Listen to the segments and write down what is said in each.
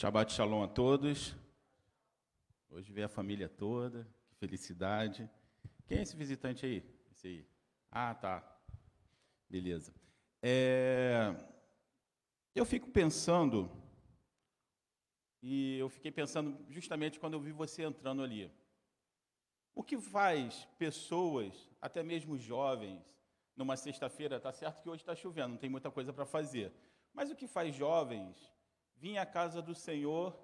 Shabbat Shalom a todos. Hoje vem a família toda, que felicidade. Quem é esse visitante aí? Esse aí. Ah, tá. Beleza. É... Eu fico pensando, e eu fiquei pensando justamente quando eu vi você entrando ali. O que faz pessoas, até mesmo jovens, numa sexta-feira, tá certo que hoje está chovendo, não tem muita coisa para fazer, mas o que faz jovens vir à casa do Senhor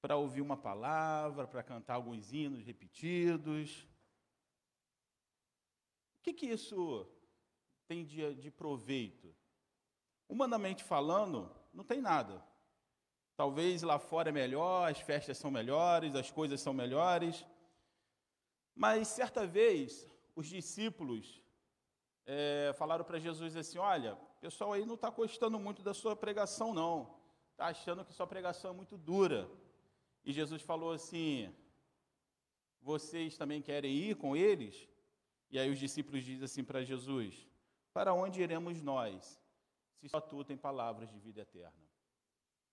para ouvir uma palavra, para cantar alguns hinos repetidos? O que, que isso tem de, de proveito? Humanamente falando, não tem nada. Talvez lá fora é melhor, as festas são melhores, as coisas são melhores. Mas certa vez, os discípulos é, falaram para Jesus assim: Olha, o pessoal aí não está gostando muito da sua pregação, não. Está achando que sua pregação é muito dura. E Jesus falou assim: Vocês também querem ir com eles? E aí os discípulos dizem assim para Jesus: Para onde iremos nós, se só tu tem palavras de vida eterna?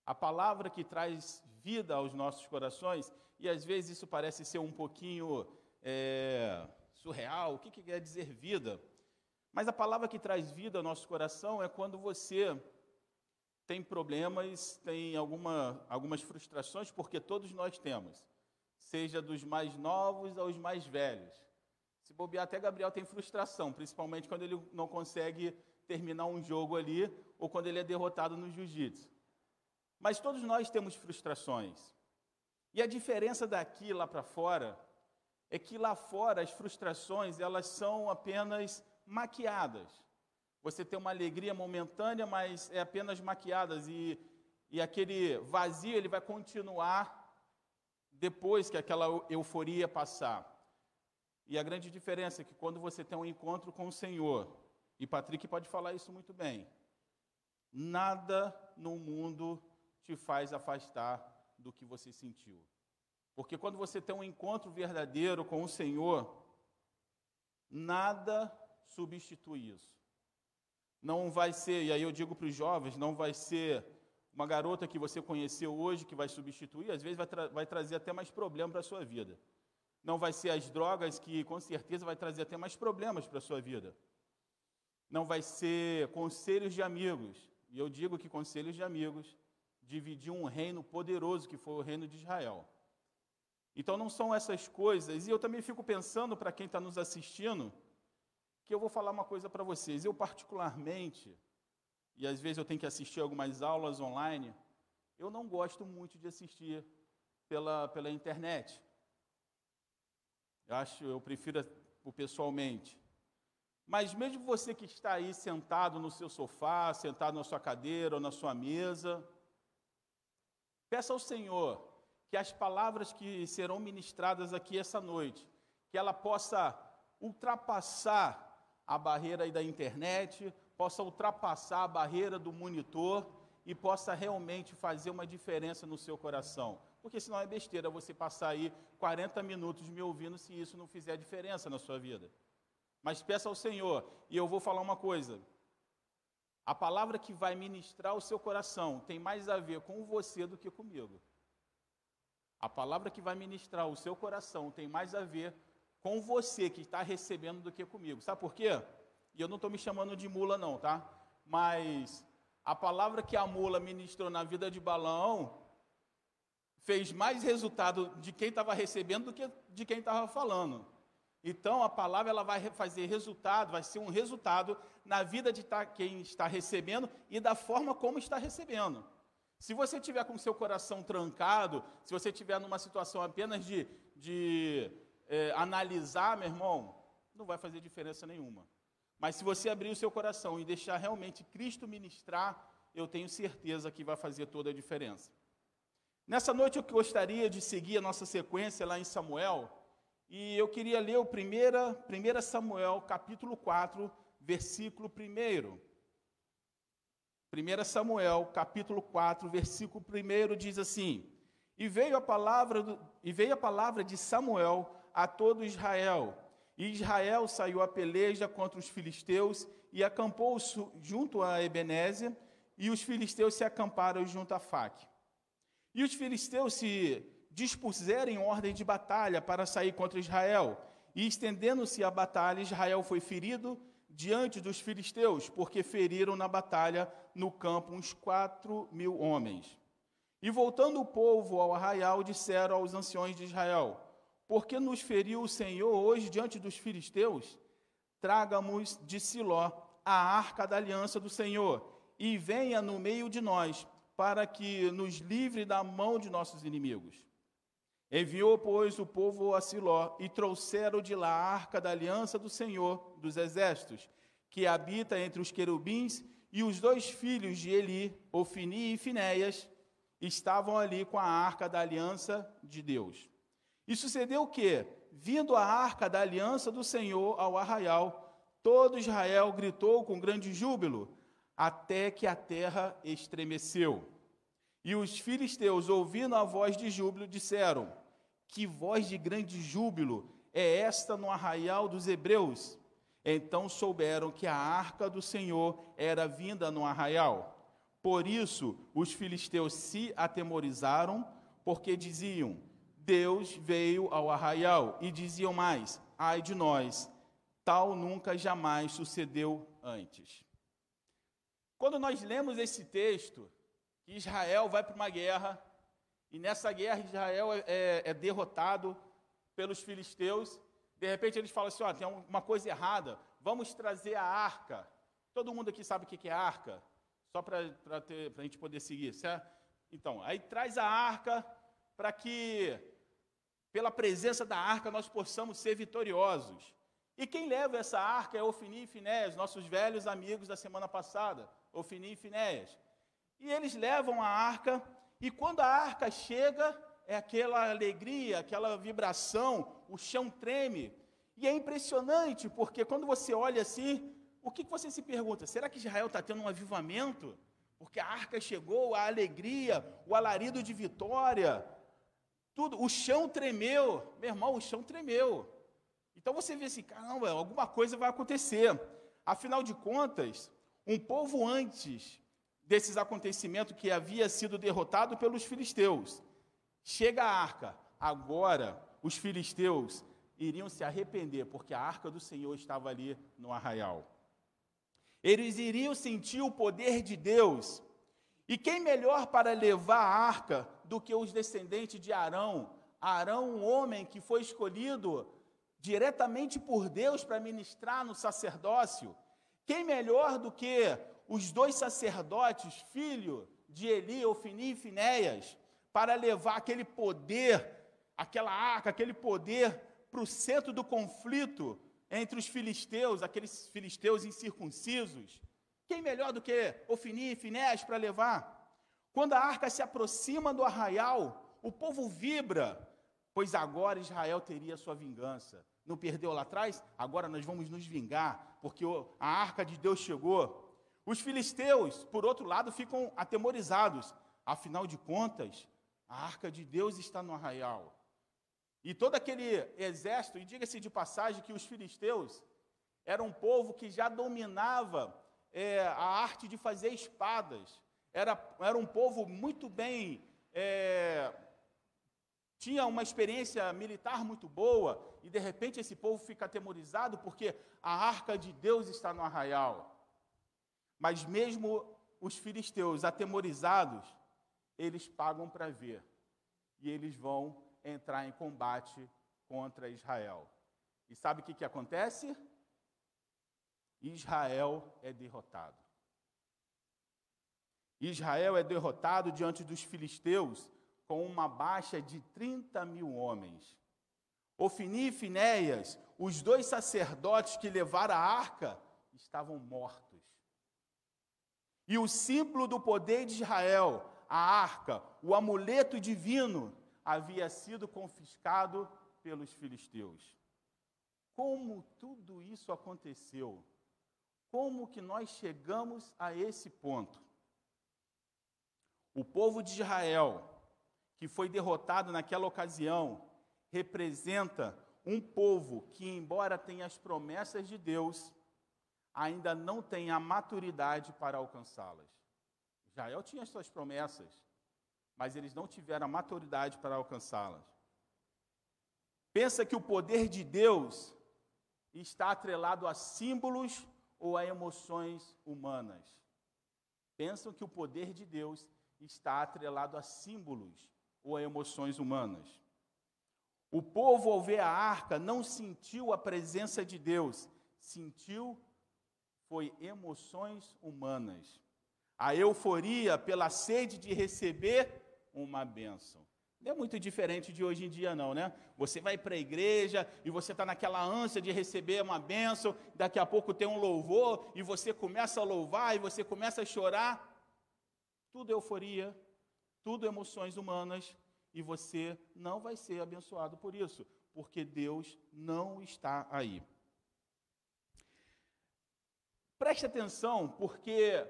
A palavra que traz vida aos nossos corações, e às vezes isso parece ser um pouquinho é, surreal, o que, que quer dizer vida? Mas a palavra que traz vida ao nosso coração é quando você tem problemas, tem alguma, algumas frustrações, porque todos nós temos, seja dos mais novos aos mais velhos. Se bobear, até Gabriel tem frustração, principalmente quando ele não consegue terminar um jogo ali ou quando ele é derrotado no jiu-jitsu. Mas todos nós temos frustrações. E a diferença daqui lá para fora é que lá fora as frustrações, elas são apenas maquiadas. Você tem uma alegria momentânea, mas é apenas maquiadas e, e aquele vazio ele vai continuar depois que aquela euforia passar. E a grande diferença é que quando você tem um encontro com o Senhor, e Patrick pode falar isso muito bem, nada no mundo te faz afastar do que você sentiu. Porque quando você tem um encontro verdadeiro com o Senhor, nada substitui isso. Não vai ser, e aí eu digo para os jovens, não vai ser uma garota que você conheceu hoje que vai substituir, às vezes vai, tra vai trazer até mais problema para a sua vida. Não vai ser as drogas que com certeza vai trazer até mais problemas para a sua vida. Não vai ser conselhos de amigos. E eu digo que conselhos de amigos dividiu um reino poderoso que foi o reino de Israel. Então não são essas coisas, e eu também fico pensando para quem está nos assistindo, que eu vou falar uma coisa para vocês. Eu, particularmente, e às vezes eu tenho que assistir algumas aulas online, eu não gosto muito de assistir pela, pela internet. Eu acho, eu prefiro o pessoalmente. Mas mesmo você que está aí sentado no seu sofá, sentado na sua cadeira ou na sua mesa, peça ao Senhor que as palavras que serão ministradas aqui essa noite, que ela possa ultrapassar a barreira da internet, possa ultrapassar a barreira do monitor e possa realmente fazer uma diferença no seu coração. Porque senão é besteira você passar aí 40 minutos me ouvindo se isso não fizer diferença na sua vida. Mas peça ao Senhor, e eu vou falar uma coisa. A palavra que vai ministrar o seu coração tem mais a ver com você do que comigo. A palavra que vai ministrar o seu coração tem mais a ver com você que está recebendo do que comigo. Sabe por quê? E eu não estou me chamando de mula, não, tá? Mas a palavra que a mula ministrou na vida de Balão fez mais resultado de quem estava recebendo do que de quem estava falando. Então a palavra ela vai fazer resultado, vai ser um resultado na vida de quem está recebendo e da forma como está recebendo. Se você tiver com seu coração trancado, se você tiver numa situação apenas de, de é, analisar, meu irmão, não vai fazer diferença nenhuma. Mas se você abrir o seu coração e deixar realmente Cristo ministrar, eu tenho certeza que vai fazer toda a diferença. Nessa noite eu gostaria de seguir a nossa sequência lá em Samuel, e eu queria ler o 1 Samuel, capítulo 4, versículo 1. 1 Samuel, capítulo 4, versículo 1 diz assim: E veio a palavra do, e veio a palavra de Samuel a todo Israel. E Israel saiu a peleja contra os filisteus e acampou junto a Ebenezer, e os filisteus se acamparam junto a Faque. E os filisteus se dispuseram em ordem de batalha para sair contra Israel. E estendendo-se a batalha, Israel foi ferido diante dos filisteus, porque feriram na batalha no campo uns quatro mil homens. E voltando o povo ao arraial, disseram aos anciões de Israel: Por que nos feriu o Senhor hoje diante dos filisteus? Traga-nos de Siló a arca da aliança do Senhor, e venha no meio de nós, para que nos livre da mão de nossos inimigos. Enviou, pois, o povo a Siló e trouxeram de lá a arca da aliança do Senhor dos exércitos, que habita entre os querubins, e os dois filhos de Eli, Ofini e Finéias, estavam ali com a arca da aliança de Deus. E sucedeu que, vindo a arca da aliança do Senhor ao arraial, todo Israel gritou com grande júbilo, até que a terra estremeceu. E os filisteus, ouvindo a voz de júbilo, disseram: que voz de grande júbilo é esta no arraial dos hebreus? Então souberam que a arca do Senhor era vinda no arraial. Por isso os filisteus se atemorizaram, porque diziam: Deus veio ao arraial. E diziam mais: Ai de nós, tal nunca jamais sucedeu antes. Quando nós lemos esse texto, que Israel vai para uma guerra, e nessa guerra, Israel é, é, é derrotado pelos filisteus. De repente, eles falam assim: ó, tem uma coisa errada, vamos trazer a arca. Todo mundo aqui sabe o que é arca? Só para a gente poder seguir, certo? Então, aí traz a arca para que, pela presença da arca, nós possamos ser vitoriosos. E quem leva essa arca é Ofini e Finéias, nossos velhos amigos da semana passada, Ofini e Finéias. E eles levam a arca e quando a arca chega, é aquela alegria, aquela vibração, o chão treme. E é impressionante, porque quando você olha assim, o que você se pergunta? Será que Israel está tendo um avivamento? Porque a arca chegou, a alegria, o alarido de vitória, tudo, o chão tremeu. Meu irmão, o chão tremeu. Então você vê assim, caramba, alguma coisa vai acontecer. Afinal de contas, um povo antes desses acontecimentos que havia sido derrotado pelos filisteus. Chega a arca, agora os filisteus iriam se arrepender, porque a arca do Senhor estava ali no arraial. Eles iriam sentir o poder de Deus. E quem melhor para levar a arca do que os descendentes de Arão? Arão, um homem que foi escolhido diretamente por Deus para ministrar no sacerdócio. Quem melhor do que os dois sacerdotes, filho de Eli, Ofini e Finéias, para levar aquele poder, aquela arca, aquele poder para o centro do conflito entre os filisteus, aqueles filisteus incircuncisos. Quem melhor do que Ofini e Finéias para levar? Quando a arca se aproxima do arraial, o povo vibra, pois agora Israel teria sua vingança. Não perdeu lá atrás? Agora nós vamos nos vingar, porque a arca de Deus chegou. Os filisteus, por outro lado, ficam atemorizados. Afinal de contas, a arca de Deus está no arraial. E todo aquele exército, e diga-se de passagem que os filisteus eram um povo que já dominava é, a arte de fazer espadas. Era, era um povo muito bem. É, tinha uma experiência militar muito boa, e de repente esse povo fica atemorizado porque a arca de Deus está no arraial. Mas mesmo os filisteus atemorizados, eles pagam para ver. E eles vão entrar em combate contra Israel. E sabe o que, que acontece? Israel é derrotado. Israel é derrotado diante dos filisteus com uma baixa de 30 mil homens. Ofini e Finéias, os dois sacerdotes que levaram a arca, estavam mortos. E o símbolo do poder de Israel, a arca, o amuleto divino, havia sido confiscado pelos filisteus. Como tudo isso aconteceu? Como que nós chegamos a esse ponto? O povo de Israel, que foi derrotado naquela ocasião, representa um povo que, embora tenha as promessas de Deus, ainda não tem a maturidade para alcançá-las. Israel tinha as suas promessas, mas eles não tiveram a maturidade para alcançá-las. Pensa que o poder de Deus está atrelado a símbolos ou a emoções humanas. Pensam que o poder de Deus está atrelado a símbolos ou a emoções humanas. O povo, ao ver a arca, não sentiu a presença de Deus, sentiu foi emoções humanas. A euforia pela sede de receber uma bênção. Não é muito diferente de hoje em dia, não, né? Você vai para a igreja e você está naquela ânsia de receber uma bênção, daqui a pouco tem um louvor e você começa a louvar e você começa a chorar. Tudo euforia, tudo emoções humanas e você não vai ser abençoado por isso, porque Deus não está aí. Preste atenção, porque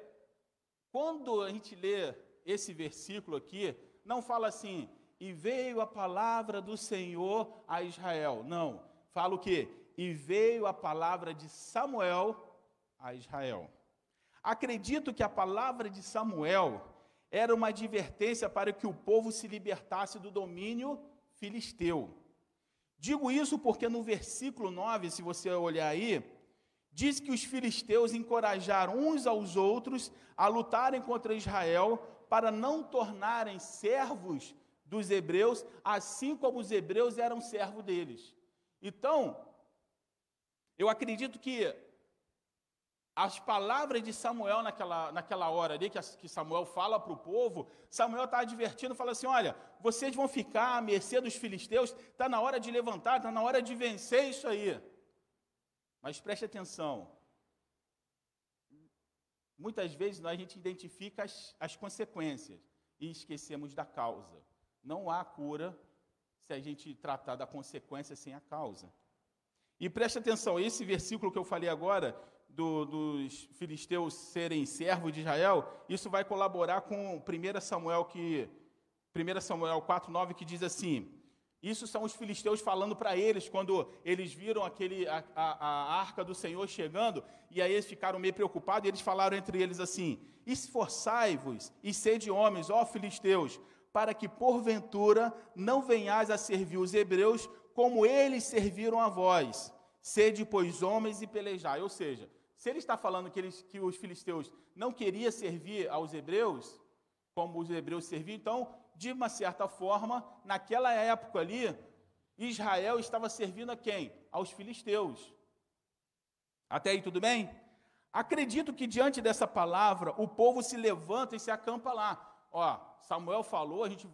quando a gente lê esse versículo aqui, não fala assim, e veio a palavra do Senhor a Israel. Não, fala o quê? E veio a palavra de Samuel a Israel. Acredito que a palavra de Samuel era uma advertência para que o povo se libertasse do domínio filisteu. Digo isso porque no versículo 9, se você olhar aí, diz que os filisteus encorajaram uns aos outros a lutarem contra Israel para não tornarem servos dos hebreus, assim como os hebreus eram servos deles. Então, eu acredito que as palavras de Samuel naquela, naquela hora ali, que, que Samuel fala para o povo, Samuel está advertindo, fala assim: olha, vocês vão ficar à mercê dos filisteus, está na hora de levantar, está na hora de vencer isso aí. Mas preste atenção. Muitas vezes a gente identifica as, as consequências e esquecemos da causa. Não há cura se a gente tratar da consequência sem a causa. E preste atenção, esse versículo que eu falei agora, do, dos filisteus serem servos de Israel, isso vai colaborar com 1 Samuel, que, 1 Samuel 4,9, que diz assim: Isso são os filisteus falando para eles, quando eles viram aquele, a, a, a, arca do Senhor chegando, e aí eles ficaram meio preocupados, e eles falaram entre eles assim: Esforçai-vos e sede homens, ó filisteus, para que porventura não venhais a servir os hebreus como eles serviram a vós. Sede, pois, homens e pelejai. Ou seja, se ele está falando que, eles, que os filisteus não queriam servir aos hebreus, como os hebreus serviam, então, de uma certa forma, naquela época ali, Israel estava servindo a quem? Aos filisteus. Até aí tudo bem? Acredito que diante dessa palavra, o povo se levanta e se acampa lá. Ó, Samuel falou, a gente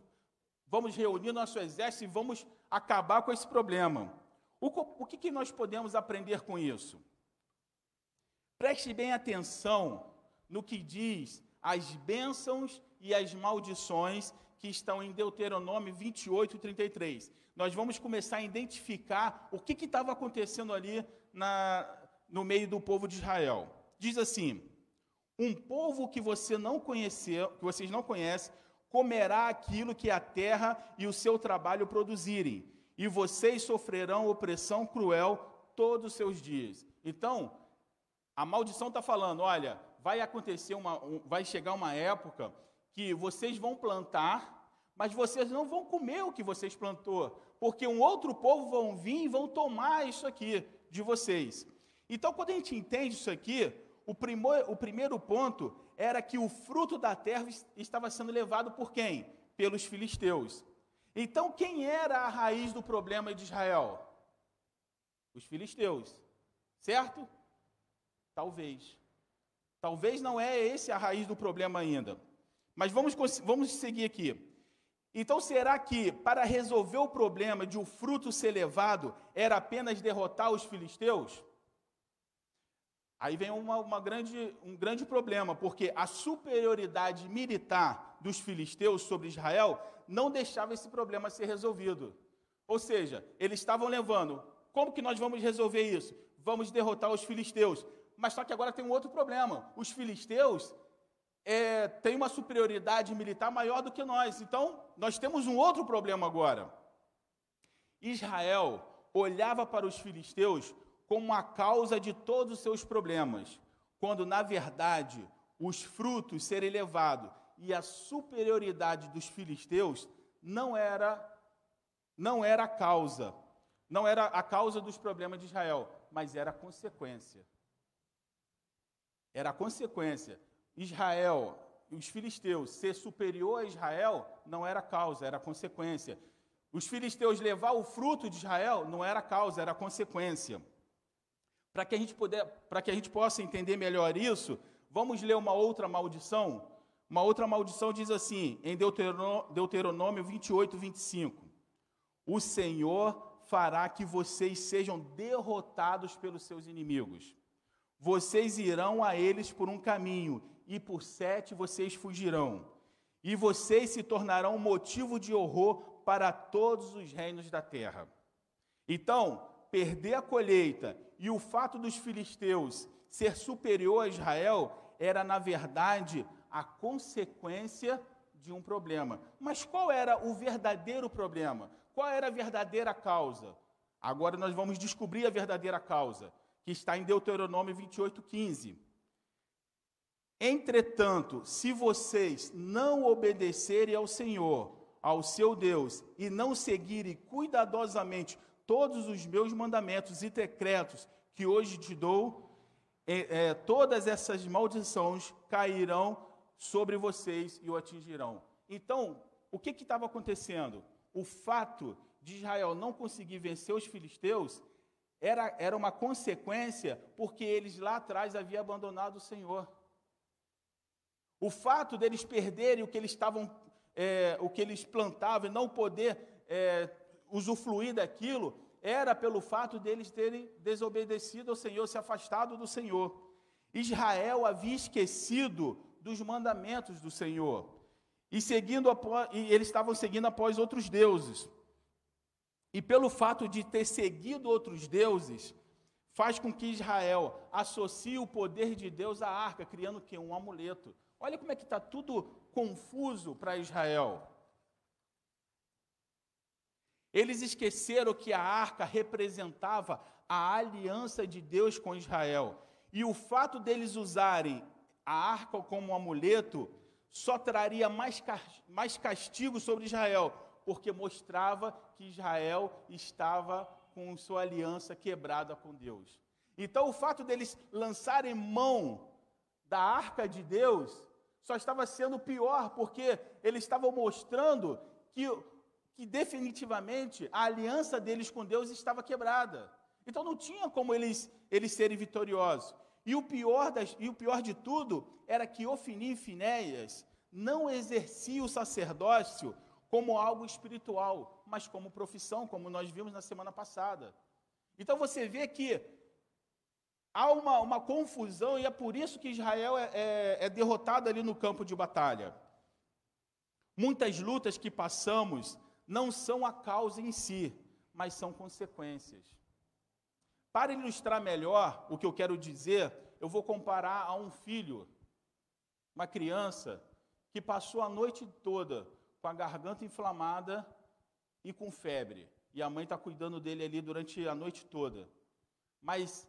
vamos reunir nosso exército e vamos acabar com esse problema. O, o que, que nós podemos aprender com isso? Preste bem atenção no que diz as bênçãos e as maldições que estão em Deuteronômio 28 e 33. Nós vamos começar a identificar o que estava acontecendo ali na, no meio do povo de Israel. Diz assim: um povo que você não conheceu, que vocês não conhecem, comerá aquilo que a terra e o seu trabalho produzirem, e vocês sofrerão opressão cruel todos os seus dias. Então, a maldição está falando: olha, vai acontecer uma, um, vai chegar uma época que vocês vão plantar, mas vocês não vão comer o que vocês plantou, porque um outro povo vão vir e vão tomar isso aqui de vocês. Então, quando a gente entende isso aqui, o, primor, o primeiro ponto era que o fruto da terra estava sendo levado por quem? Pelos filisteus. Então, quem era a raiz do problema de Israel? Os filisteus, certo? Talvez. Talvez não é esse a raiz do problema ainda. Mas vamos, vamos seguir aqui. Então, será que para resolver o problema de o fruto ser levado era apenas derrotar os filisteus? Aí vem uma, uma grande, um grande problema, porque a superioridade militar dos filisteus sobre Israel não deixava esse problema ser resolvido. Ou seja, eles estavam levando, como que nós vamos resolver isso? Vamos derrotar os filisteus. Mas só que agora tem um outro problema. Os filisteus é, têm uma superioridade militar maior do que nós. Então, nós temos um outro problema agora. Israel olhava para os filisteus como a causa de todos os seus problemas, quando na verdade os frutos serem levados e a superioridade dos filisteus não era não era a causa, não era a causa dos problemas de Israel, mas era a consequência. Era a consequência. Israel, os filisteus, ser superior a Israel não era causa, era consequência. Os filisteus levar o fruto de Israel não era causa, era consequência. Para que a gente puder, que a gente possa entender melhor isso, vamos ler uma outra maldição. Uma outra maldição diz assim, em Deuteronômio 28, 25: O Senhor fará que vocês sejam derrotados pelos seus inimigos. Vocês irão a eles por um caminho, e por sete vocês fugirão. E vocês se tornarão motivo de horror para todos os reinos da terra. Então, perder a colheita e o fato dos filisteus ser superior a Israel era, na verdade, a consequência de um problema. Mas qual era o verdadeiro problema? Qual era a verdadeira causa? Agora nós vamos descobrir a verdadeira causa, que está em Deuteronômio 28, 15. Entretanto, se vocês não obedecerem ao Senhor, ao seu Deus, e não seguirem cuidadosamente todos os meus mandamentos e decretos que hoje te dou, é, é, todas essas maldições cairão sobre vocês e o atingirão. Então, o que estava acontecendo? O fato de Israel não conseguir vencer os filisteus era, era uma consequência porque eles lá atrás haviam abandonado o Senhor. O fato deles perderem o que eles estavam, é, o que eles plantavam e não poder é, usufruir daquilo, era pelo fato deles terem desobedecido ao Senhor, se afastado do Senhor. Israel havia esquecido dos mandamentos do Senhor e seguindo após, e eles estavam seguindo após outros deuses. E pelo fato de ter seguido outros deuses, faz com que Israel associe o poder de Deus à arca, criando que um amuleto. Olha como é que está tudo confuso para Israel. Eles esqueceram que a arca representava a aliança de Deus com Israel. E o fato deles usarem a arca como amuleto só traria mais, mais castigo sobre Israel, porque mostrava que Israel estava com sua aliança quebrada com Deus. Então, o fato deles lançarem mão da arca de Deus só estava sendo pior, porque eles estavam mostrando que que definitivamente a aliança deles com Deus estava quebrada. Então não tinha como eles, eles serem vitoriosos. E o, pior das, e o pior de tudo era que Ofini e Finéias não exerciam o sacerdócio como algo espiritual, mas como profissão, como nós vimos na semana passada. Então você vê que há uma, uma confusão e é por isso que Israel é, é, é derrotado ali no campo de batalha. Muitas lutas que passamos não são a causa em si, mas são consequências. Para ilustrar melhor o que eu quero dizer, eu vou comparar a um filho, uma criança, que passou a noite toda com a garganta inflamada e com febre. E a mãe está cuidando dele ali durante a noite toda. Mas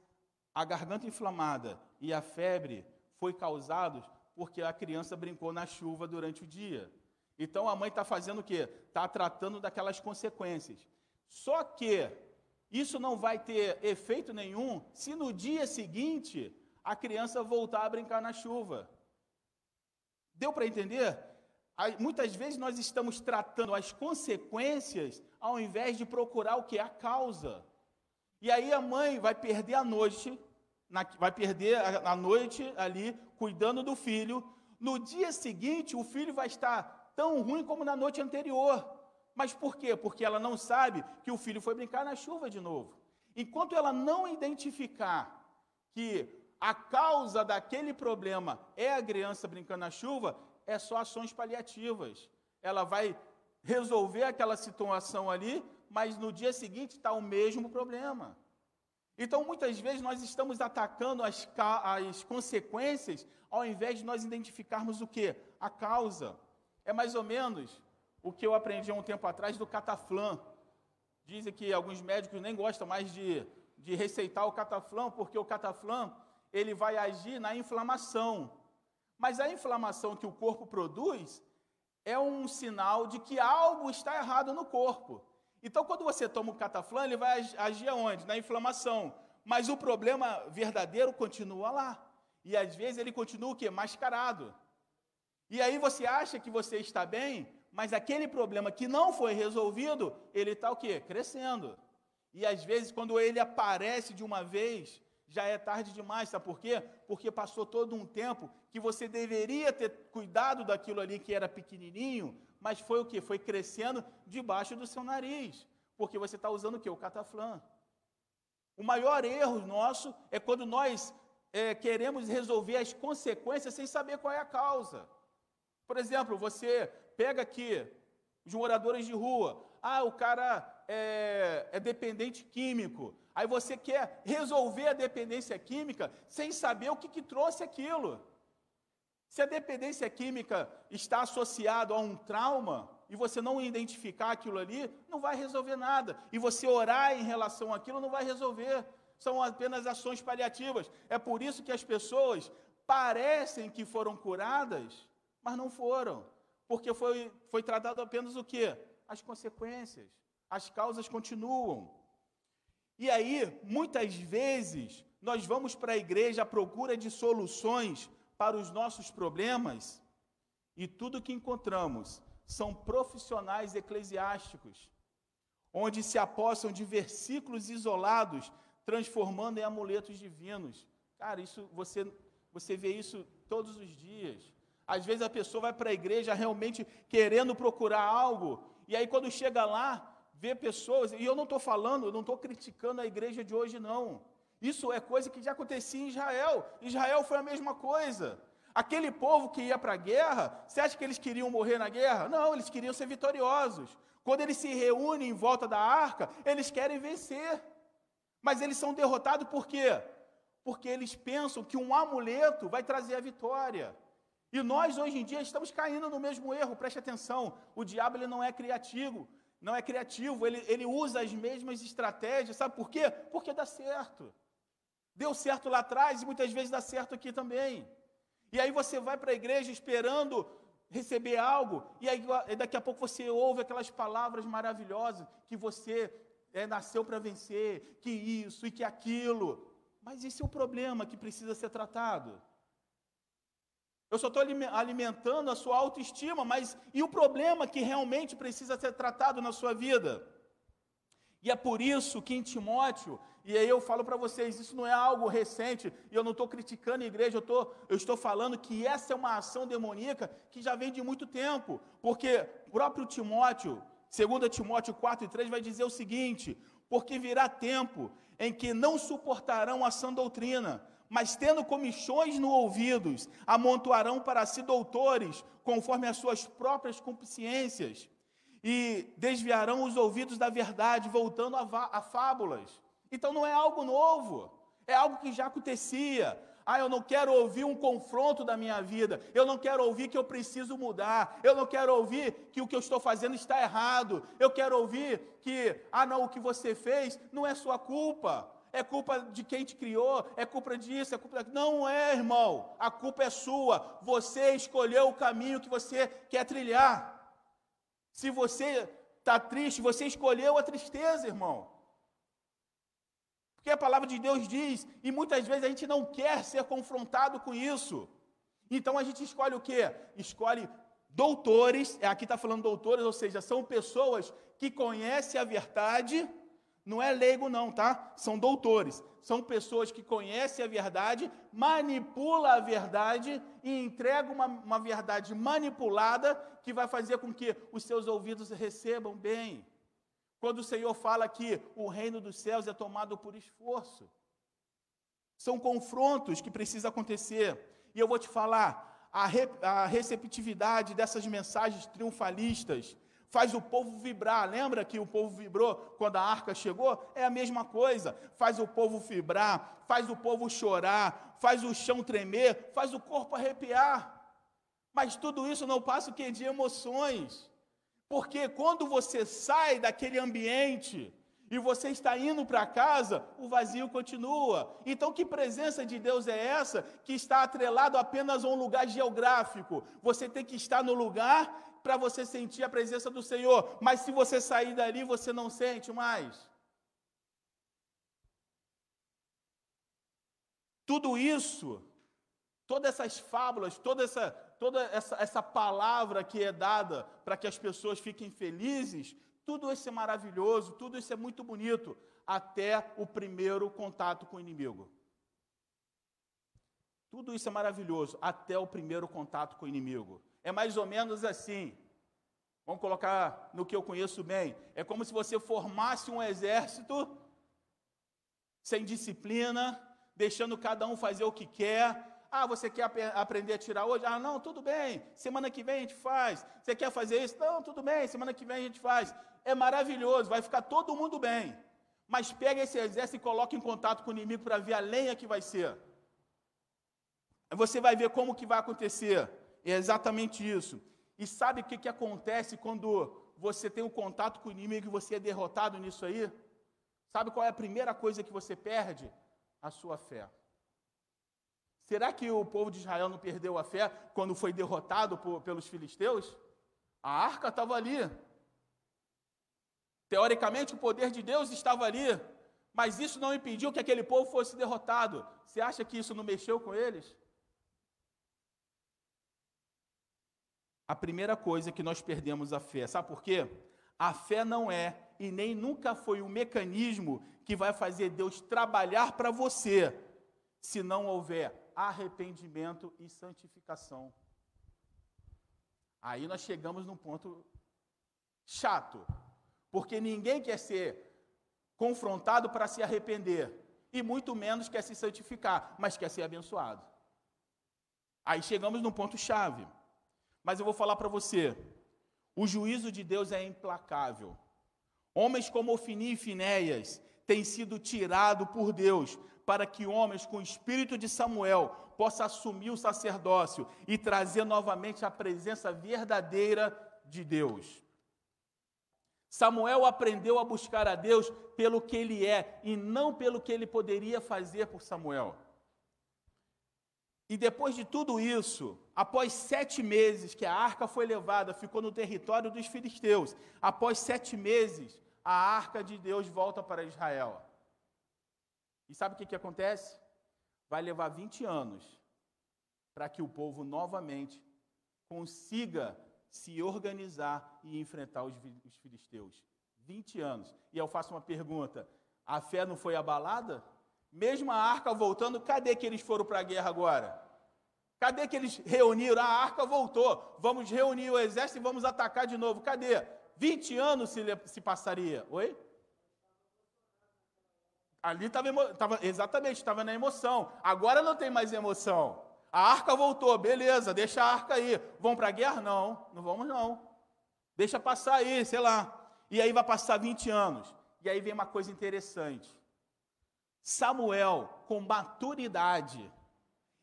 a garganta inflamada e a febre foi causados porque a criança brincou na chuva durante o dia. Então a mãe está fazendo o quê? Está tratando daquelas consequências. Só que isso não vai ter efeito nenhum se no dia seguinte a criança voltar a brincar na chuva. Deu para entender? Muitas vezes nós estamos tratando as consequências ao invés de procurar o que é a causa. E aí a mãe vai perder a noite, vai perder a noite ali cuidando do filho. No dia seguinte, o filho vai estar tão ruim como na noite anterior. Mas por quê? Porque ela não sabe que o filho foi brincar na chuva de novo. Enquanto ela não identificar que a causa daquele problema é a criança brincando na chuva, é só ações paliativas. Ela vai resolver aquela situação ali, mas no dia seguinte está o mesmo problema. Então, muitas vezes, nós estamos atacando as, as consequências, ao invés de nós identificarmos o que? A causa. É mais ou menos o que eu aprendi há um tempo atrás do cataflã. Dizem que alguns médicos nem gostam mais de, de receitar o cataflã, porque o cataflã ele vai agir na inflamação. Mas a inflamação que o corpo produz é um sinal de que algo está errado no corpo. Então, quando você toma o cataflã, ele vai agir aonde? Na inflamação. Mas o problema verdadeiro continua lá. E às vezes ele continua o quê? Mascarado. E aí você acha que você está bem, mas aquele problema que não foi resolvido, ele está o quê? Crescendo. E às vezes, quando ele aparece de uma vez, já é tarde demais, sabe por quê? Porque passou todo um tempo que você deveria ter cuidado daquilo ali que era pequenininho, mas foi o que? Foi crescendo debaixo do seu nariz, porque você está usando o que? O cataflã. O maior erro nosso é quando nós é, queremos resolver as consequências sem saber qual é a causa. Por exemplo, você pega aqui os moradores de rua, ah, o cara é, é dependente químico. Aí você quer resolver a dependência química sem saber o que, que trouxe aquilo. Se a dependência química está associada a um trauma e você não identificar aquilo ali, não vai resolver nada. E você orar em relação àquilo não vai resolver. São apenas ações paliativas. É por isso que as pessoas parecem que foram curadas, mas não foram. Porque foi, foi tratado apenas o quê? As consequências. As causas continuam. E aí, muitas vezes, nós vamos para a igreja à procura de soluções para os nossos problemas e tudo que encontramos são profissionais eclesiásticos, onde se apossam de versículos isolados, transformando em amuletos divinos. Cara, isso você você vê isso todos os dias. Às vezes a pessoa vai para a igreja realmente querendo procurar algo, e aí quando chega lá, ver pessoas, e eu não estou falando, eu não estou criticando a igreja de hoje, não. Isso é coisa que já acontecia em Israel. Israel foi a mesma coisa. Aquele povo que ia para a guerra, você acha que eles queriam morrer na guerra? Não, eles queriam ser vitoriosos. Quando eles se reúnem em volta da arca, eles querem vencer. Mas eles são derrotados por quê? Porque eles pensam que um amuleto vai trazer a vitória. E nós, hoje em dia, estamos caindo no mesmo erro, preste atenção. O diabo ele não é criativo não é criativo, ele, ele usa as mesmas estratégias, sabe por quê? Porque dá certo. Deu certo lá atrás e muitas vezes dá certo aqui também. E aí você vai para a igreja esperando receber algo, e aí daqui a pouco você ouve aquelas palavras maravilhosas que você é, nasceu para vencer, que isso e que aquilo. Mas esse é o problema que precisa ser tratado. Eu só estou alimentando a sua autoestima, mas e o problema que realmente precisa ser tratado na sua vida? E é por isso que em Timóteo, e aí eu falo para vocês, isso não é algo recente, e eu não estou criticando a igreja, eu, tô, eu estou falando que essa é uma ação demoníaca que já vem de muito tempo, porque o próprio Timóteo, 2 Timóteo 4 e 3, vai dizer o seguinte: porque virá tempo em que não suportarão a sã doutrina, mas tendo comichões no ouvidos, amontoarão para si doutores, conforme as suas próprias consciências, e desviarão os ouvidos da verdade, voltando a, a fábulas. Então não é algo novo, é algo que já acontecia. Ah, eu não quero ouvir um confronto da minha vida. Eu não quero ouvir que eu preciso mudar. Eu não quero ouvir que o que eu estou fazendo está errado. Eu quero ouvir que, ah, não, o que você fez não é sua culpa é culpa de quem te criou, é culpa disso, é culpa daquilo. Não é, irmão. A culpa é sua. Você escolheu o caminho que você quer trilhar. Se você está triste, você escolheu a tristeza, irmão. Porque a palavra de Deus diz, e muitas vezes a gente não quer ser confrontado com isso. Então a gente escolhe o quê? Escolhe doutores, aqui está falando doutores, ou seja, são pessoas que conhecem a verdade não é leigo, não, tá? São doutores. São pessoas que conhecem a verdade, manipulam a verdade e entregam uma, uma verdade manipulada que vai fazer com que os seus ouvidos recebam bem. Quando o Senhor fala que o reino dos céus é tomado por esforço. São confrontos que precisam acontecer. E eu vou te falar, a, re, a receptividade dessas mensagens triunfalistas faz o povo vibrar. Lembra que o povo vibrou quando a arca chegou? É a mesma coisa. Faz o povo vibrar, faz o povo chorar, faz o chão tremer, faz o corpo arrepiar. Mas tudo isso não passa o que de emoções. Porque quando você sai daquele ambiente e você está indo para casa, o vazio continua. Então, que presença de Deus é essa que está atrelado apenas a um lugar geográfico? Você tem que estar no lugar para você sentir a presença do Senhor, mas se você sair dali, você não sente mais. Tudo isso, todas essas fábulas, toda essa, toda essa, essa palavra que é dada para que as pessoas fiquem felizes, tudo isso é maravilhoso, tudo isso é muito bonito, até o primeiro contato com o inimigo. Tudo isso é maravilhoso, até o primeiro contato com o inimigo. É mais ou menos assim. Vamos colocar no que eu conheço bem. É como se você formasse um exército sem disciplina, deixando cada um fazer o que quer, ah, você quer ap aprender a tirar hoje? Ah, não, tudo bem. Semana que vem a gente faz. Você quer fazer isso? Não, tudo bem. Semana que vem a gente faz. É maravilhoso, vai ficar todo mundo bem. Mas pega esse exército e coloca em contato com o inimigo para ver a lenha que vai ser. Você vai ver como que vai acontecer. É exatamente isso. E sabe o que, que acontece quando você tem um contato com o inimigo e você é derrotado nisso aí? Sabe qual é a primeira coisa que você perde? A sua fé. Será que o povo de Israel não perdeu a fé quando foi derrotado por, pelos filisteus? A arca estava ali. Teoricamente, o poder de Deus estava ali, mas isso não impediu que aquele povo fosse derrotado. Você acha que isso não mexeu com eles? A primeira coisa que nós perdemos a fé, sabe por quê? A fé não é e nem nunca foi o mecanismo que vai fazer Deus trabalhar para você, se não houver arrependimento e santificação. Aí nós chegamos num ponto chato, porque ninguém quer ser confrontado para se arrepender, e muito menos quer se santificar, mas quer ser abençoado. Aí chegamos num ponto chave. Mas eu vou falar para você, o juízo de Deus é implacável. Homens como Ofini e Finéias têm sido tirados por Deus para que homens com o espírito de Samuel possam assumir o sacerdócio e trazer novamente a presença verdadeira de Deus. Samuel aprendeu a buscar a Deus pelo que ele é e não pelo que ele poderia fazer por Samuel. E depois de tudo isso, após sete meses que a arca foi levada, ficou no território dos filisteus, após sete meses, a arca de Deus volta para Israel. E sabe o que, que acontece? Vai levar 20 anos para que o povo novamente consiga se organizar e enfrentar os, os filisteus. 20 anos. E eu faço uma pergunta: a fé não foi abalada? Mesmo a arca voltando, cadê que eles foram para a guerra agora? Cadê que eles reuniram? A arca voltou. Vamos reunir o exército e vamos atacar de novo. Cadê? 20 anos se, se passaria. Oi? Ali estava exatamente, estava na emoção. Agora não tem mais emoção. A arca voltou, beleza, deixa a arca aí. Vão para a guerra? Não, não vamos não. Deixa passar aí, sei lá. E aí vai passar 20 anos. E aí vem uma coisa interessante. Samuel, com maturidade,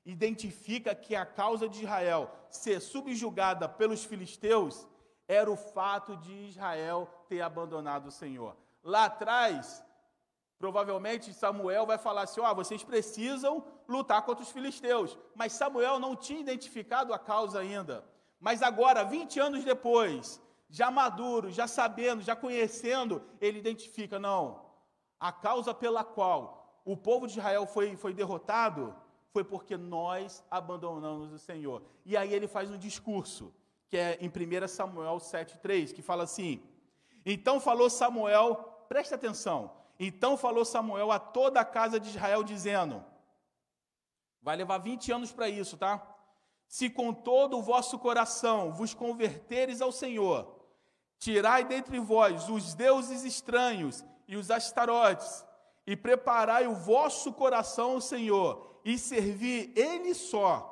identifica que a causa de Israel ser subjugada pelos filisteus era o fato de Israel ter abandonado o Senhor. Lá atrás, Provavelmente Samuel vai falar assim: ó, oh, vocês precisam lutar contra os filisteus. Mas Samuel não tinha identificado a causa ainda. Mas agora, 20 anos depois, já maduro, já sabendo, já conhecendo, ele identifica: não, a causa pela qual o povo de Israel foi, foi derrotado foi porque nós abandonamos o Senhor. E aí ele faz um discurso, que é em 1 Samuel 7,3, que fala assim: Então falou Samuel, preste atenção então falou Samuel a toda a casa de Israel, dizendo: Vai levar 20 anos para isso, tá? Se com todo o vosso coração vos converteres ao Senhor, tirai dentre vós os deuses estranhos e os astarotes, e preparai o vosso coração ao Senhor, e servi Ele só,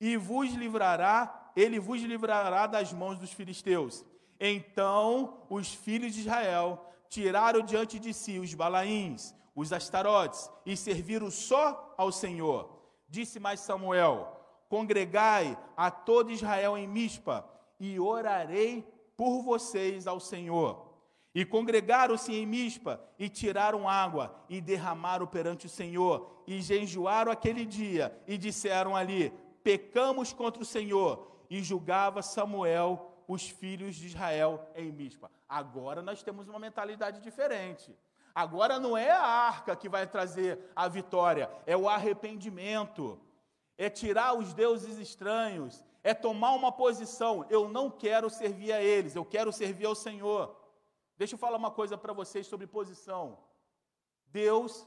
e vos livrará, Ele vos livrará das mãos dos filisteus. Então os filhos de Israel tiraram diante de si os balaíns, os astarotes, e serviram só ao Senhor. Disse mais Samuel: Congregai a todo Israel em Mispa, e orarei por vocês ao Senhor. E congregaram-se em Mispa, e tiraram água, e derramaram perante o Senhor, e jejuaram aquele dia, e disseram ali: Pecamos contra o Senhor. E julgava Samuel os filhos de Israel em Mispa. Agora nós temos uma mentalidade diferente. Agora não é a arca que vai trazer a vitória, é o arrependimento, é tirar os deuses estranhos, é tomar uma posição. Eu não quero servir a eles, eu quero servir ao Senhor. Deixa eu falar uma coisa para vocês sobre posição. Deus,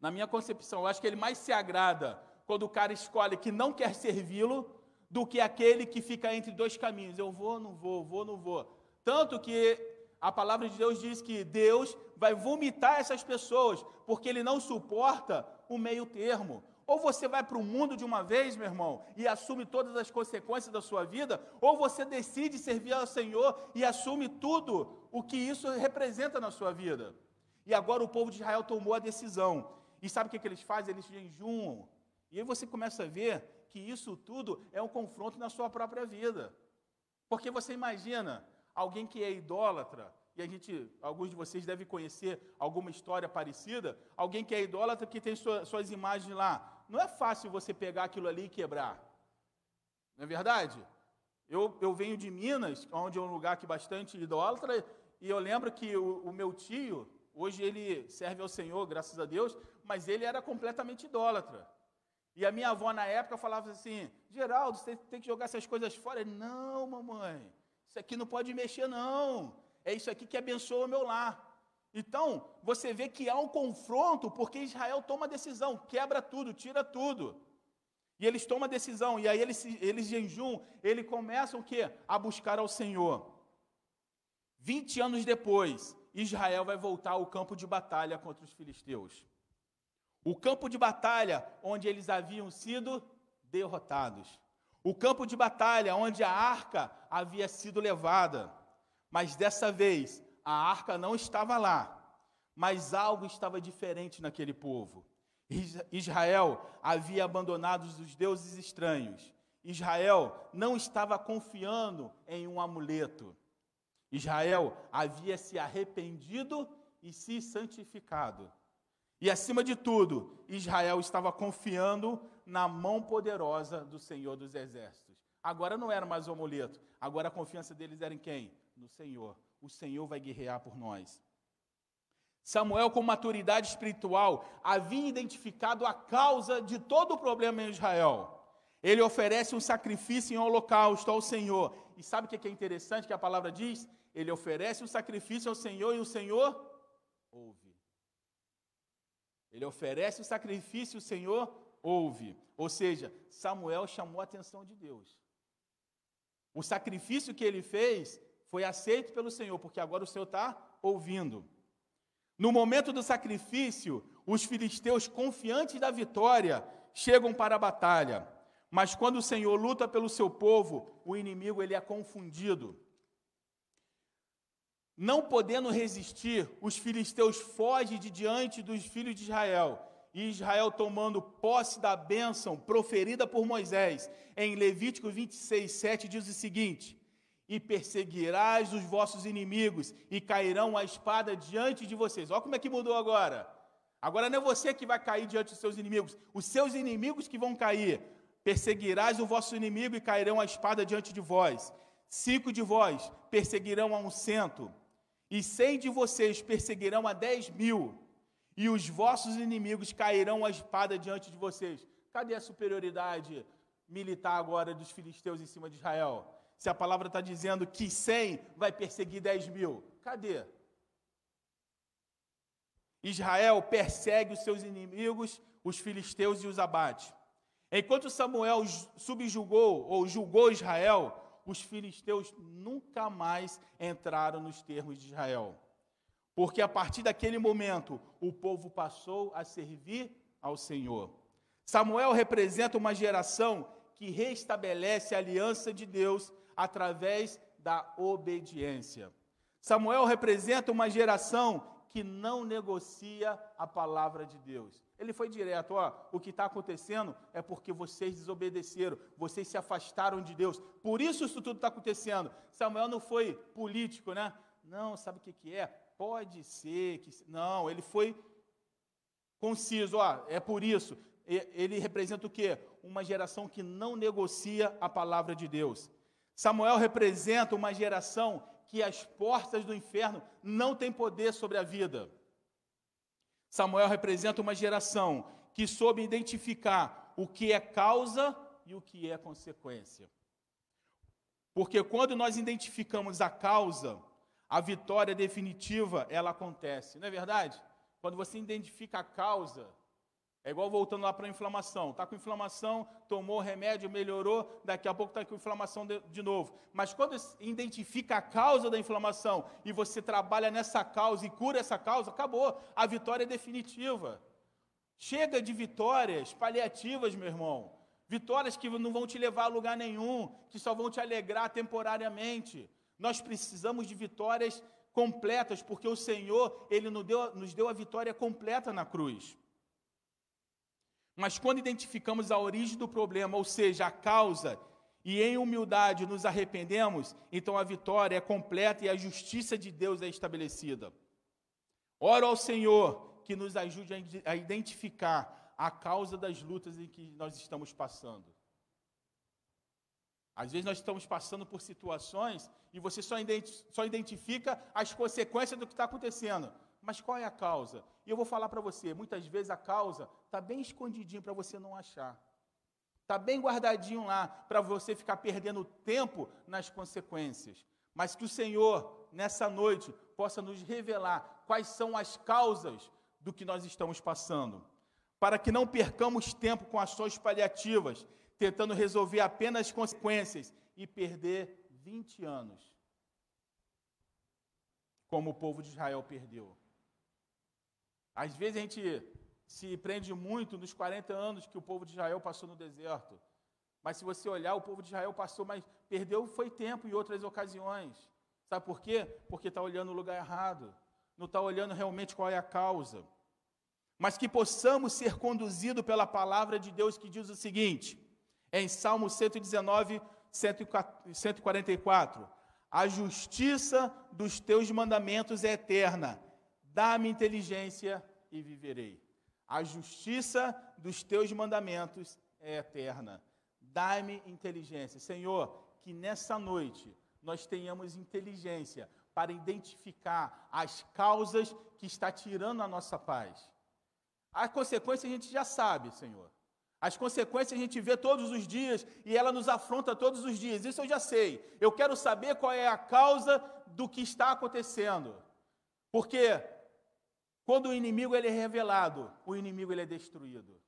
na minha concepção, eu acho que ele mais se agrada quando o cara escolhe que não quer servi-lo do que aquele que fica entre dois caminhos. Eu vou, não vou, vou, não vou. Tanto que a palavra de Deus diz que Deus vai vomitar essas pessoas, porque ele não suporta o meio termo. Ou você vai para o mundo de uma vez, meu irmão, e assume todas as consequências da sua vida, ou você decide servir ao Senhor e assume tudo o que isso representa na sua vida. E agora o povo de Israel tomou a decisão. E sabe o que, que eles fazem? Eles jejuam. E aí você começa a ver que isso tudo é um confronto na sua própria vida. Porque você imagina alguém que é idólatra, e a gente, alguns de vocês devem conhecer alguma história parecida, alguém que é idólatra que tem sua, suas imagens lá. Não é fácil você pegar aquilo ali e quebrar. Não é verdade? Eu, eu venho de Minas, onde é um lugar que bastante idólatra, e eu lembro que o, o meu tio, hoje ele serve ao Senhor, graças a Deus, mas ele era completamente idólatra. E a minha avó na época falava assim: Geraldo, você tem que jogar essas coisas fora. Ele, não, mamãe, isso aqui não pode mexer, não. É isso aqui que abençoa o meu lar. Então, você vê que há um confronto, porque Israel toma decisão, quebra tudo, tira tudo. E eles tomam decisão, e aí eles, eles jejum, eles começam o quê? A buscar ao Senhor. 20 anos depois, Israel vai voltar ao campo de batalha contra os filisteus. O campo de batalha onde eles haviam sido derrotados. O campo de batalha onde a arca havia sido levada. Mas dessa vez, a arca não estava lá. Mas algo estava diferente naquele povo. Israel havia abandonado os deuses estranhos. Israel não estava confiando em um amuleto. Israel havia se arrependido e se santificado. E acima de tudo, Israel estava confiando na mão poderosa do Senhor dos Exércitos. Agora não era mais o amuleto, agora a confiança deles era em quem? No Senhor. O Senhor vai guerrear por nós. Samuel, com maturidade espiritual, havia identificado a causa de todo o problema em Israel. Ele oferece um sacrifício em holocausto ao Senhor. E sabe o que é interessante que a palavra diz? Ele oferece um sacrifício ao Senhor e o Senhor ouve. Ele oferece o sacrifício, o Senhor ouve. Ou seja, Samuel chamou a atenção de Deus. O sacrifício que ele fez foi aceito pelo Senhor, porque agora o Senhor está ouvindo. No momento do sacrifício, os filisteus, confiantes da vitória, chegam para a batalha. Mas quando o Senhor luta pelo seu povo, o inimigo ele é confundido. Não podendo resistir, os filisteus fogem de diante dos filhos de Israel. E Israel, tomando posse da bênção proferida por Moisés, em Levítico 26, 7, diz o seguinte: E perseguirás os vossos inimigos, e cairão a espada diante de vocês. Olha como é que mudou agora. Agora não é você que vai cair diante dos seus inimigos, os seus inimigos que vão cair. Perseguirás o vosso inimigo e cairão a espada diante de vós. Cinco de vós perseguirão a um cento e cem de vocês perseguirão a dez mil, e os vossos inimigos cairão a espada diante de vocês. Cadê a superioridade militar agora dos filisteus em cima de Israel? Se a palavra está dizendo que cem vai perseguir dez mil, cadê? Israel persegue os seus inimigos, os filisteus e os abate. Enquanto Samuel subjugou ou julgou Israel, os filisteus nunca mais entraram nos termos de Israel. Porque a partir daquele momento, o povo passou a servir ao Senhor. Samuel representa uma geração que restabelece a aliança de Deus através da obediência. Samuel representa uma geração que não negocia a palavra de Deus. Ele foi direto, ó, o que está acontecendo é porque vocês desobedeceram, vocês se afastaram de Deus. Por isso isso tudo está acontecendo. Samuel não foi político, né? Não, sabe o que, que é? Pode ser que. Não, ele foi conciso, ó, é por isso. Ele representa o quê? Uma geração que não negocia a palavra de Deus. Samuel representa uma geração que as portas do inferno não têm poder sobre a vida. Samuel representa uma geração que soube identificar o que é causa e o que é consequência. Porque quando nós identificamos a causa, a vitória definitiva, ela acontece. Não é verdade? Quando você identifica a causa, é igual voltando lá para a inflamação. Está com inflamação, tomou remédio, melhorou, daqui a pouco está com inflamação de, de, novo. Mas quando identifica a causa da inflamação e você trabalha nessa causa e cura essa causa, acabou. A vitória é definitiva. Chega de vitórias paliativas, meu irmão. Vitórias que não vão te levar a lugar nenhum, que só vão te alegrar temporariamente. Nós precisamos de vitórias completas, porque o Senhor, Ele nos deu, nos deu a vitória completa na cruz. Mas quando identificamos a origem do problema, ou seja, a causa, e em humildade nos arrependemos, então a vitória é completa e a justiça de Deus é estabelecida. Oro ao Senhor que nos ajude a identificar a causa das lutas em que nós estamos passando. Às vezes nós estamos passando por situações e você só, identifica as consequências do que está acontecendo. Mas qual é a causa? E eu vou falar para você, muitas vezes a causa está bem escondidinho para você não achar. Está bem guardadinho lá para você ficar perdendo tempo nas consequências. Mas que o Senhor, nessa noite, possa nos revelar quais são as causas do que nós estamos passando. Para que não percamos tempo com ações paliativas, tentando resolver apenas consequências e perder 20 anos, como o povo de Israel perdeu. Às vezes a gente se prende muito nos 40 anos que o povo de Israel passou no deserto. Mas se você olhar, o povo de Israel passou, mas perdeu foi tempo em outras ocasiões. Sabe por quê? Porque está olhando o lugar errado. Não está olhando realmente qual é a causa. Mas que possamos ser conduzidos pela palavra de Deus que diz o seguinte, em Salmo 119, 144. A justiça dos teus mandamentos é eterna Dá-me inteligência e viverei. A justiça dos teus mandamentos é eterna. Dá-me inteligência. Senhor, que nessa noite nós tenhamos inteligência para identificar as causas que está tirando a nossa paz. A consequência a gente já sabe, Senhor. As consequências a gente vê todos os dias e ela nos afronta todos os dias. Isso eu já sei. Eu quero saber qual é a causa do que está acontecendo. Porque quando o inimigo ele é revelado, o inimigo ele é destruído.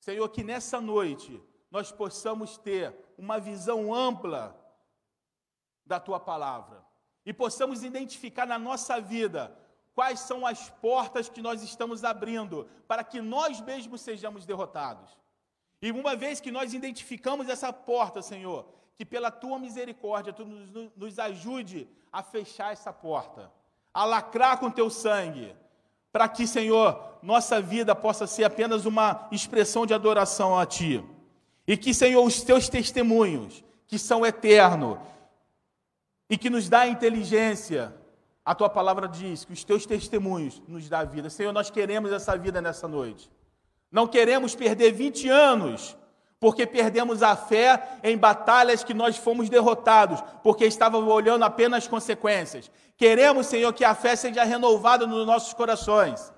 Senhor, que nessa noite nós possamos ter uma visão ampla da tua palavra e possamos identificar na nossa vida quais são as portas que nós estamos abrindo para que nós mesmos sejamos derrotados. E uma vez que nós identificamos essa porta, Senhor, que pela tua misericórdia tu nos, nos ajude a fechar essa porta a lacrar com teu sangue, para que, Senhor, nossa vida possa ser apenas uma expressão de adoração a Ti. E que, Senhor, os teus testemunhos, que são eternos, e que nos dá inteligência, a tua palavra diz que os teus testemunhos nos dá vida. Senhor, nós queremos essa vida nessa noite. Não queremos perder 20 anos porque perdemos a fé em batalhas que nós fomos derrotados, porque estávamos olhando apenas as consequências. Queremos, Senhor, que a fé seja renovada nos nossos corações,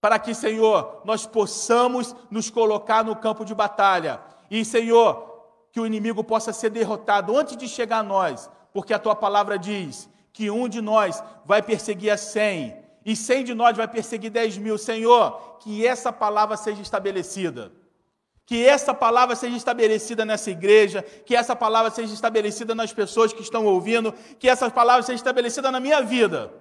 para que, Senhor, nós possamos nos colocar no campo de batalha e, Senhor, que o inimigo possa ser derrotado antes de chegar a nós, porque a tua palavra diz que um de nós vai perseguir a cem, e cem de nós vai perseguir dez mil. Senhor, que essa palavra seja estabelecida. Que essa palavra seja estabelecida nessa igreja, que essa palavra seja estabelecida nas pessoas que estão ouvindo, que essa palavra seja estabelecida na minha vida.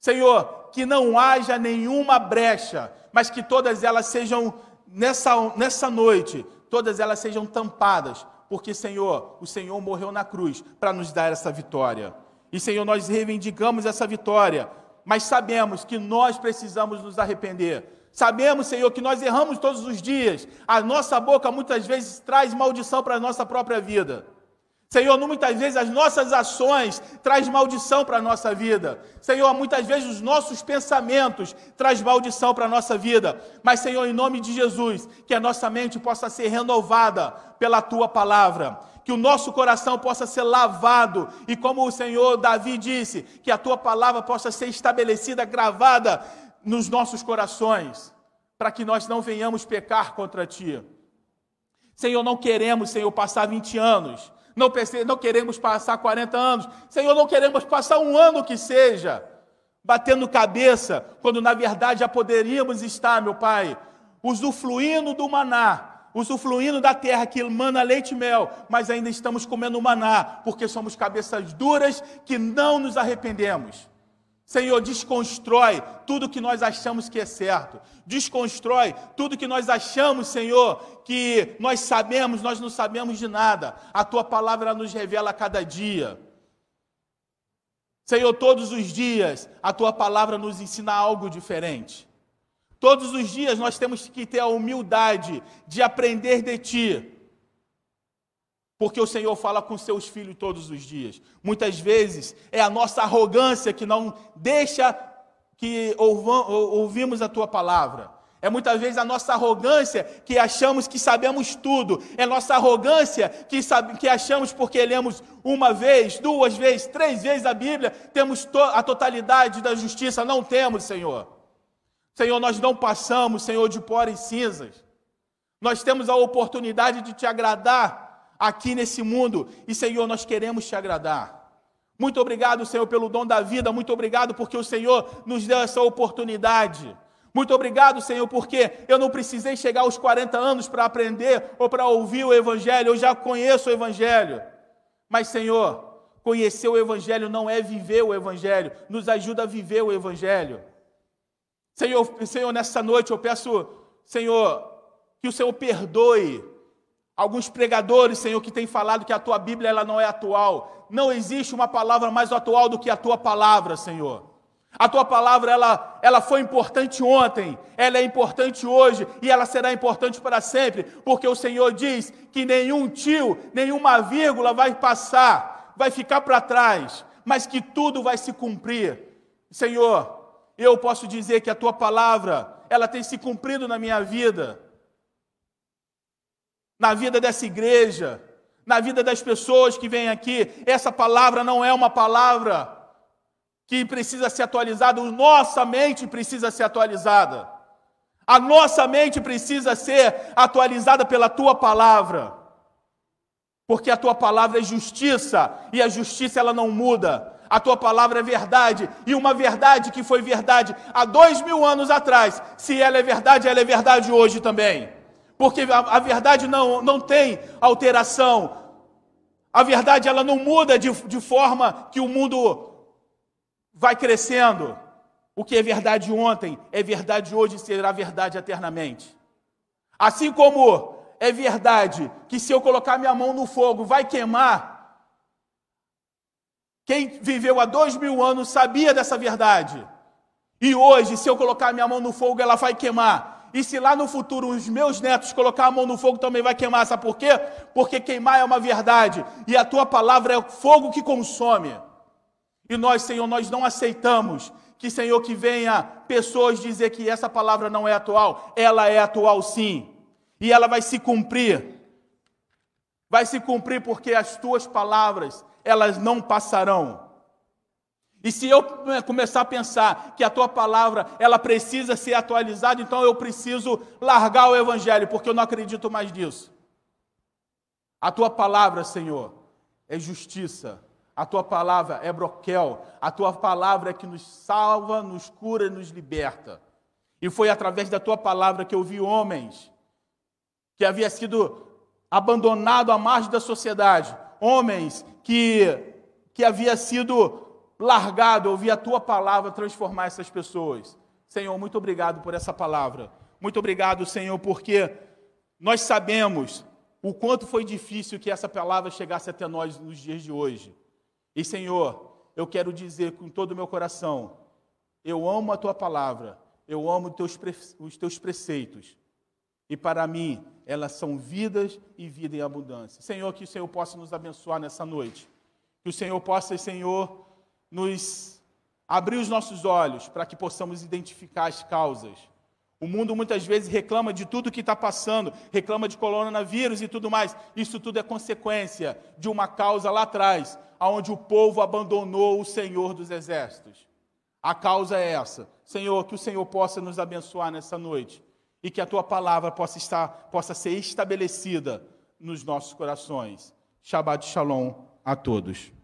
Senhor, que não haja nenhuma brecha, mas que todas elas sejam, nessa, nessa noite, todas elas sejam tampadas, porque, Senhor, o Senhor morreu na cruz para nos dar essa vitória. E, Senhor, nós reivindicamos essa vitória, mas sabemos que nós precisamos nos arrepender Sabemos, Senhor, que nós erramos todos os dias. A nossa boca muitas vezes traz maldição para a nossa própria vida. Senhor, muitas vezes as nossas ações traz maldição para a nossa vida. Senhor, muitas vezes os nossos pensamentos traz maldição para a nossa vida. Mas, Senhor, em nome de Jesus, que a nossa mente possa ser renovada pela tua palavra. Que o nosso coração possa ser lavado e como o Senhor Davi disse, que a tua palavra possa ser estabelecida, gravada nos nossos corações, para que nós não venhamos pecar contra ti. Senhor, não queremos, Senhor, passar 20 anos não, não queremos passar 40 anos, Senhor, não queremos passar um ano que seja, batendo cabeça, quando na verdade já poderíamos estar, meu Pai, usufruindo do maná, usufruindo da terra que emana leite e mel, mas ainda estamos comendo maná, porque somos cabeças duras que não nos arrependemos. Senhor, desconstrói tudo que nós achamos que é certo. Desconstrói tudo que nós achamos, Senhor, que nós sabemos, nós não sabemos de nada. A tua palavra nos revela a cada dia. Senhor, todos os dias a tua palavra nos ensina algo diferente. Todos os dias nós temos que ter a humildade de aprender de ti. Porque o Senhor fala com seus filhos todos os dias. Muitas vezes é a nossa arrogância que não deixa que ouvimos a tua palavra. É muitas vezes a nossa arrogância que achamos que sabemos tudo. É nossa arrogância que, sabe, que achamos porque lemos uma vez, duas vezes, três vezes a Bíblia, temos to a totalidade da justiça. Não temos, Senhor. Senhor, nós não passamos, Senhor, de pó e cinzas. Nós temos a oportunidade de te agradar aqui nesse mundo. E, Senhor, nós queremos te agradar. Muito obrigado, Senhor, pelo dom da vida. Muito obrigado porque o Senhor nos deu essa oportunidade. Muito obrigado, Senhor, porque eu não precisei chegar aos 40 anos para aprender ou para ouvir o Evangelho. Eu já conheço o Evangelho. Mas, Senhor, conhecer o Evangelho não é viver o Evangelho. Nos ajuda a viver o Evangelho. Senhor, Senhor, nessa noite eu peço, Senhor, que o Senhor perdoe Alguns pregadores, Senhor, que têm falado que a tua Bíblia ela não é atual. Não existe uma palavra mais atual do que a tua palavra, Senhor. A tua palavra ela, ela foi importante ontem, ela é importante hoje e ela será importante para sempre, porque o Senhor diz que nenhum tio, nenhuma vírgula vai passar, vai ficar para trás, mas que tudo vai se cumprir. Senhor, eu posso dizer que a tua palavra, ela tem se cumprido na minha vida na vida dessa igreja, na vida das pessoas que vêm aqui. Essa palavra não é uma palavra que precisa ser atualizada, nossa mente precisa ser atualizada. A nossa mente precisa ser atualizada pela tua palavra. Porque a tua palavra é justiça e a justiça ela não muda. A tua palavra é verdade e uma verdade que foi verdade há dois mil anos atrás. Se ela é verdade, ela é verdade hoje também porque a, a verdade não, não tem alteração. A verdade ela não muda de, de forma que o mundo vai crescendo. O que é verdade ontem é verdade hoje e será verdade eternamente. Assim como é verdade que se eu colocar minha mão no fogo vai queimar, quem viveu há dois mil anos sabia dessa verdade. E hoje, se eu colocar minha mão no fogo, ela vai queimar. E se lá no futuro os meus netos colocar a mão no fogo, também vai queimar. Sabe por quê? Porque queimar é uma verdade. E a tua palavra é o fogo que consome. E nós, Senhor, nós não aceitamos que, Senhor, que venha pessoas dizer que essa palavra não é atual. Ela é atual sim. E ela vai se cumprir. Vai se cumprir porque as tuas palavras, elas não passarão. E se eu começar a pensar que a tua palavra ela precisa ser atualizada, então eu preciso largar o evangelho, porque eu não acredito mais nisso. A tua palavra, Senhor, é justiça. A tua palavra é broquel. A tua palavra é que nos salva, nos cura e nos liberta. E foi através da tua palavra que eu vi homens que havia sido abandonado à margem da sociedade, homens que que havia sido largado ouvir a tua palavra transformar essas pessoas. Senhor, muito obrigado por essa palavra. Muito obrigado, Senhor, porque nós sabemos o quanto foi difícil que essa palavra chegasse até nós nos dias de hoje. E, Senhor, eu quero dizer com todo o meu coração: eu amo a tua palavra, eu amo os teus, os teus preceitos. E para mim, elas são vidas e vida em abundância. Senhor, que o Senhor possa nos abençoar nessa noite. Que o Senhor possa, Senhor, nos abrir os nossos olhos para que possamos identificar as causas. O mundo muitas vezes reclama de tudo que está passando, reclama de coronavírus e tudo mais. Isso tudo é consequência de uma causa lá atrás, onde o povo abandonou o Senhor dos Exércitos. A causa é essa. Senhor, que o Senhor possa nos abençoar nessa noite e que a tua palavra possa, estar, possa ser estabelecida nos nossos corações. Shabbat Shalom a todos.